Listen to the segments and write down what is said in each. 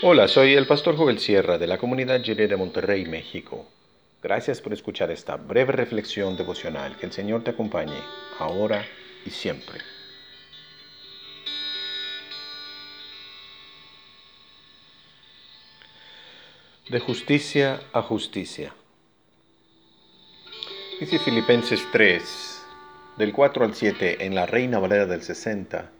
Hola, soy el pastor Joel Sierra de la comunidad Jiré de Monterrey, México. Gracias por escuchar esta breve reflexión devocional. Que el Señor te acompañe ahora y siempre. De justicia a justicia. Dice Filipenses 3, del 4 al 7, en la Reina Valera del 60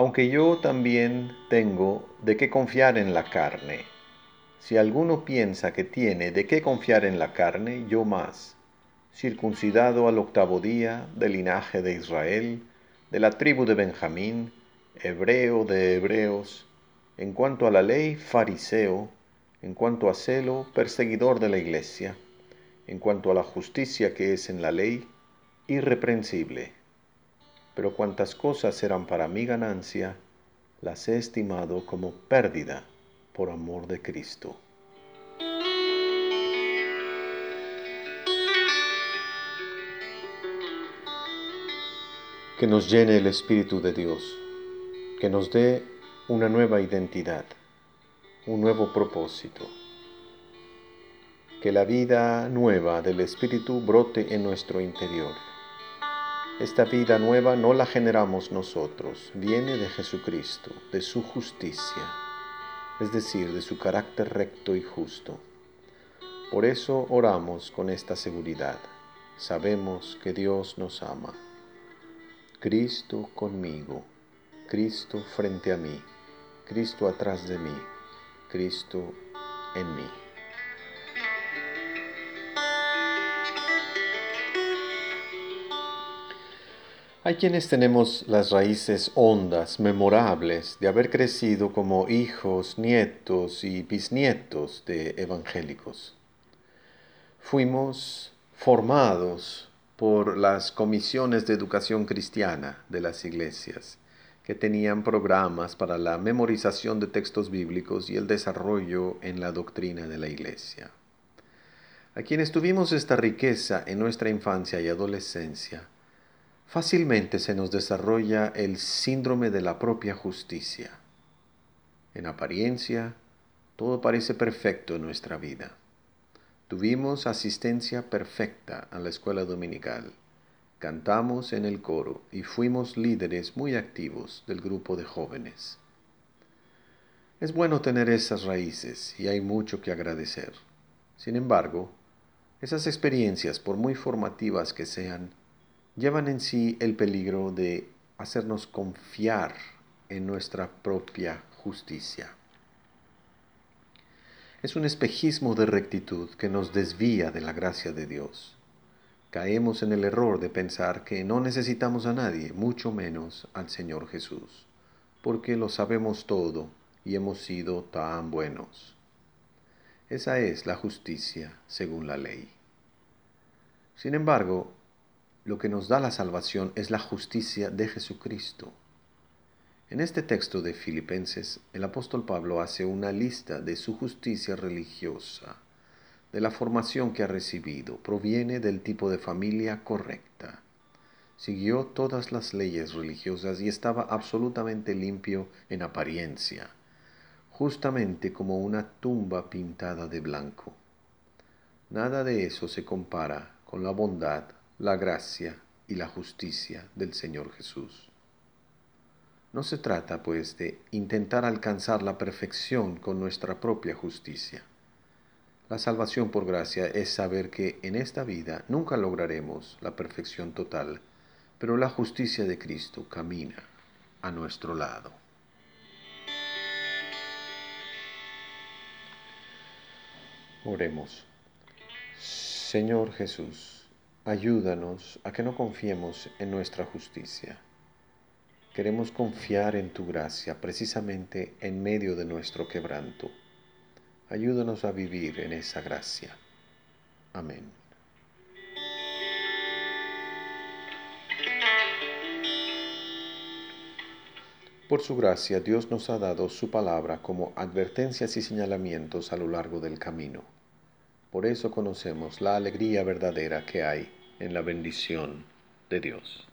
aunque yo también tengo de qué confiar en la carne. Si alguno piensa que tiene de qué confiar en la carne, yo más, circuncidado al octavo día del linaje de Israel, de la tribu de Benjamín, hebreo de hebreos, en cuanto a la ley, fariseo, en cuanto a celo, perseguidor de la iglesia, en cuanto a la justicia que es en la ley, irreprensible pero cuantas cosas eran para mi ganancia, las he estimado como pérdida por amor de Cristo. Que nos llene el Espíritu de Dios, que nos dé una nueva identidad, un nuevo propósito. Que la vida nueva del Espíritu brote en nuestro interior esta vida nueva no la generamos nosotros, viene de Jesucristo, de su justicia, es decir, de su carácter recto y justo. Por eso oramos con esta seguridad. Sabemos que Dios nos ama. Cristo conmigo, Cristo frente a mí, Cristo atrás de mí, Cristo en mí. Hay quienes tenemos las raíces hondas, memorables, de haber crecido como hijos, nietos y bisnietos de evangélicos. Fuimos formados por las comisiones de educación cristiana de las iglesias, que tenían programas para la memorización de textos bíblicos y el desarrollo en la doctrina de la iglesia. A quienes tuvimos esta riqueza en nuestra infancia y adolescencia, fácilmente se nos desarrolla el síndrome de la propia justicia. En apariencia, todo parece perfecto en nuestra vida. Tuvimos asistencia perfecta a la escuela dominical. Cantamos en el coro y fuimos líderes muy activos del grupo de jóvenes. Es bueno tener esas raíces y hay mucho que agradecer. Sin embargo, esas experiencias, por muy formativas que sean, llevan en sí el peligro de hacernos confiar en nuestra propia justicia. Es un espejismo de rectitud que nos desvía de la gracia de Dios. Caemos en el error de pensar que no necesitamos a nadie, mucho menos al Señor Jesús, porque lo sabemos todo y hemos sido tan buenos. Esa es la justicia según la ley. Sin embargo, lo que nos da la salvación es la justicia de Jesucristo. En este texto de Filipenses, el apóstol Pablo hace una lista de su justicia religiosa, de la formación que ha recibido, proviene del tipo de familia correcta. Siguió todas las leyes religiosas y estaba absolutamente limpio en apariencia, justamente como una tumba pintada de blanco. Nada de eso se compara con la bondad, la gracia y la justicia del Señor Jesús. No se trata, pues, de intentar alcanzar la perfección con nuestra propia justicia. La salvación por gracia es saber que en esta vida nunca lograremos la perfección total, pero la justicia de Cristo camina a nuestro lado. Oremos. Señor Jesús, Ayúdanos a que no confiemos en nuestra justicia. Queremos confiar en tu gracia precisamente en medio de nuestro quebranto. Ayúdanos a vivir en esa gracia. Amén. Por su gracia, Dios nos ha dado su palabra como advertencias y señalamientos a lo largo del camino. Por eso conocemos la alegría verdadera que hay en la bendición de Dios.